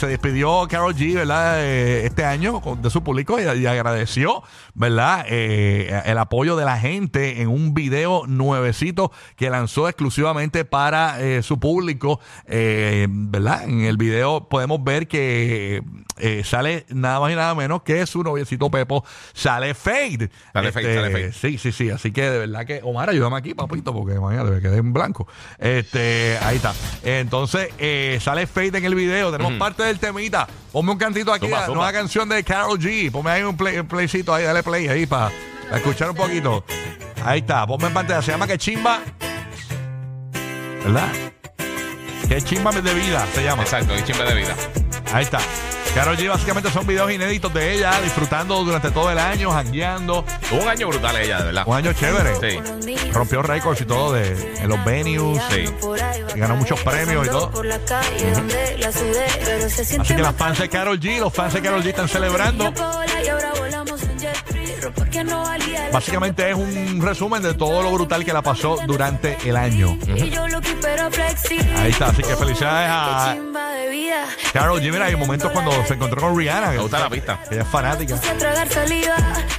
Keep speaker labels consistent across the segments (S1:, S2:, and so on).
S1: se despidió Carol G, ¿verdad? Eh, este año de su público y, y agradeció, ¿verdad? Eh, el apoyo de la gente en un video nuevecito que lanzó exclusivamente para eh, su público, eh, ¿verdad? En el video podemos ver que eh, sale nada más y nada menos que su noviecito Pepo, sale Fade.
S2: Sale Fade,
S1: Este,
S2: sale Fade.
S1: Sí, sí, sí. Así que de verdad que, Omar, ayúdame aquí, papito, porque imagínate, me quedé en blanco. Este, ahí está. Entonces, eh, sale Fade en el video. Tenemos parte del temita. Ponme un cantito aquí, la nueva canción de Carol G. Ponme ahí un, play, un playcito ahí, dale play ahí para escuchar un poquito. Ahí está, ponme en pantalla. Se llama Que Chimba. ¿Verdad? Que Chimba de vida se llama.
S2: Exacto, y chimbe de vida.
S1: Ahí está. Carol G básicamente son videos inéditos de ella disfrutando durante todo el año, jangueando.
S2: Tuvo un año brutal ella, de verdad.
S1: Un año chévere.
S2: Sí.
S1: Rompió récords y todo de, en los venues.
S2: Sí.
S1: Y ganó muchos premios y todo. Así que las fans de Carol G, los fans de Carol G están celebrando. Básicamente es un resumen de todo lo brutal que la pasó durante el año. Ahí está, así que felicidades a Carol G. Mira, hay momentos cuando se encontró con Rihanna.
S2: Me
S1: que-
S2: gusta la pista.
S1: ella es fanática.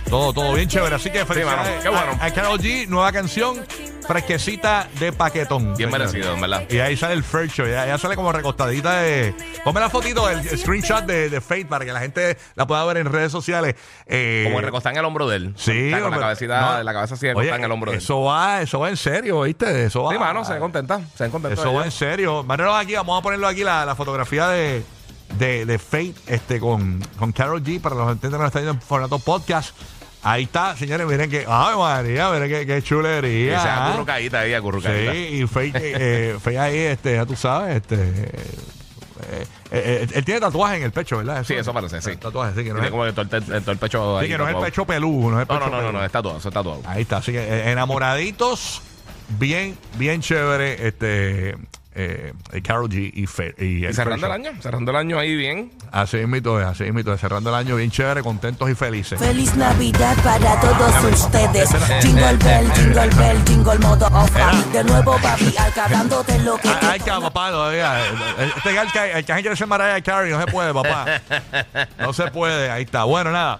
S1: Todo, todo bien chévere. Así que felicidades
S2: mano, qué bueno.
S1: a, a Karol G, nueva canción, fresquecita de paquetón.
S2: Bien merecido, en verdad.
S1: Y ahí sale el Fair Show. Ya, ya sale como recostadita de. Ponme la fotito, el, screenshot de, de Fate para que la gente la pueda ver en redes sociales. Eh,
S2: Como el recostar en el hombro de él.
S1: Sí,
S2: Está con la cabecita,
S1: No.
S2: la cabeza así
S1: Oye,
S2: recostada en el hombro de él.
S1: Eso va, eso va en serio, ¿viste? Eso va.
S2: Sí, mano, se ve contenta. Se ve contenta.
S1: Eso va en serio. Manero aquí, vamos a ponerlo aquí la, la fotografía de, de, de Fate este, con, con Carol G para los que que nos están viendo en formato podcast. Ahí está, señores, miren que. ¡Ay, María! Miren
S2: Y
S1: chulería.
S2: se
S1: ¿ah?
S2: acurrucadita ahí,
S1: Sí,
S2: acurrucadita.
S1: y Fate, eh, Fate ahí, este, ya tú sabes, este. eh, eh, eh, él tiene tatuaje en el pecho, ¿verdad?
S2: Sí, eso parece, sí.
S1: Tatuaje, sí, que no
S2: Tiene
S1: es,
S2: como que todo el, pecho
S1: sí,
S2: ahí.
S1: que no es el
S2: tatuado.
S1: pecho peludo, no es el
S2: No,
S1: pecho
S2: no, no, no,
S1: peludo.
S2: no, está todo, eso está todo.
S1: Ahí está, así que eh, enamoraditos, bien, bien chévere, este, eh, Carol G y, y,
S2: cerrando el año, cerrando el año ahí bien.
S1: Así mismo es, así mismo es, cerrando el año bien chévere, contentos y felices.
S3: Feliz Navidad para todos ustedes. Jingle bell, jingle bell, jingle modo off. De nuevo, papi, acabándote lo que
S1: Ah, Ay, que papá, todavía. Este el que, el que quiere ser Mariah Carey, no se puede, papá. No se puede, ahí está. Bueno, nada.